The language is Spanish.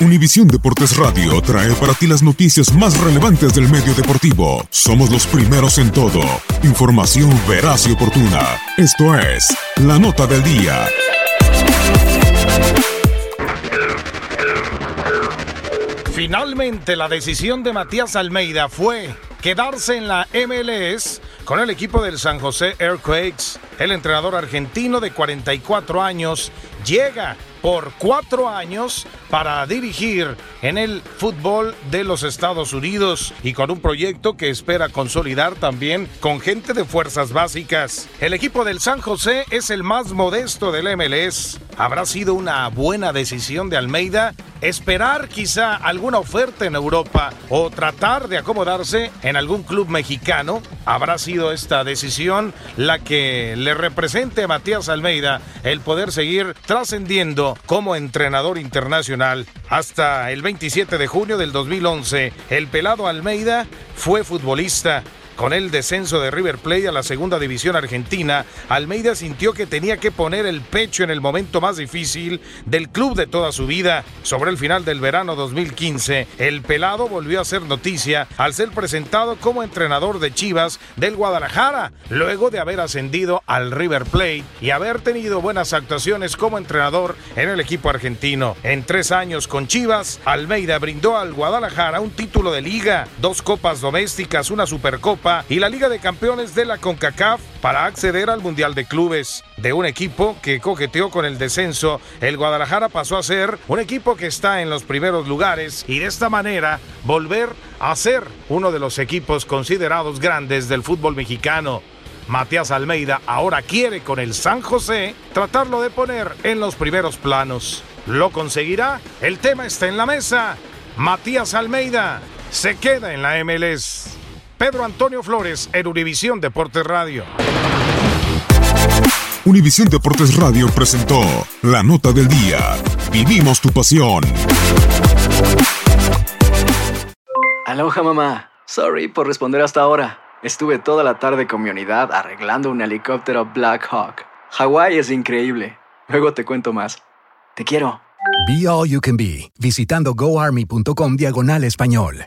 Univisión Deportes Radio trae para ti las noticias más relevantes del medio deportivo. Somos los primeros en todo. Información veraz y oportuna. Esto es La Nota del Día. Finalmente la decisión de Matías Almeida fue quedarse en la MLS con el equipo del San José Earthquakes. El entrenador argentino de 44 años llega por cuatro años para dirigir en el fútbol de los Estados Unidos y con un proyecto que espera consolidar también con gente de fuerzas básicas. El equipo del San José es el más modesto del MLS. ¿Habrá sido una buena decisión de Almeida esperar quizá alguna oferta en Europa o tratar de acomodarse en algún club mexicano? ¿Habrá sido esta decisión la que le represente a Matías Almeida el poder seguir trascendiendo como entrenador internacional? Hasta el 27 de junio del 2011, el pelado Almeida fue futbolista. Con el descenso de River Plate a la segunda división argentina, Almeida sintió que tenía que poner el pecho en el momento más difícil del club de toda su vida. Sobre el final del verano 2015, el pelado volvió a ser noticia al ser presentado como entrenador de Chivas del Guadalajara, luego de haber ascendido al River Plate y haber tenido buenas actuaciones como entrenador en el equipo argentino. En tres años con Chivas, Almeida brindó al Guadalajara un título de liga, dos copas domésticas, una supercopa y la Liga de Campeones de la CONCACAF para acceder al Mundial de Clubes. De un equipo que coqueteó con el descenso, el Guadalajara pasó a ser un equipo que está en los primeros lugares y de esta manera volver a ser uno de los equipos considerados grandes del fútbol mexicano. Matías Almeida ahora quiere con el San José tratarlo de poner en los primeros planos. ¿Lo conseguirá? El tema está en la mesa. Matías Almeida se queda en la MLS. Pedro Antonio Flores en Univisión Deportes Radio. Univisión Deportes Radio presentó La Nota del Día. Vivimos tu pasión. Aloha mamá. Sorry por responder hasta ahora. Estuve toda la tarde con mi unidad arreglando un helicóptero Black Hawk. Hawái es increíble. Luego te cuento más. Te quiero. Be All You Can Be, visitando goarmy.com diagonal español.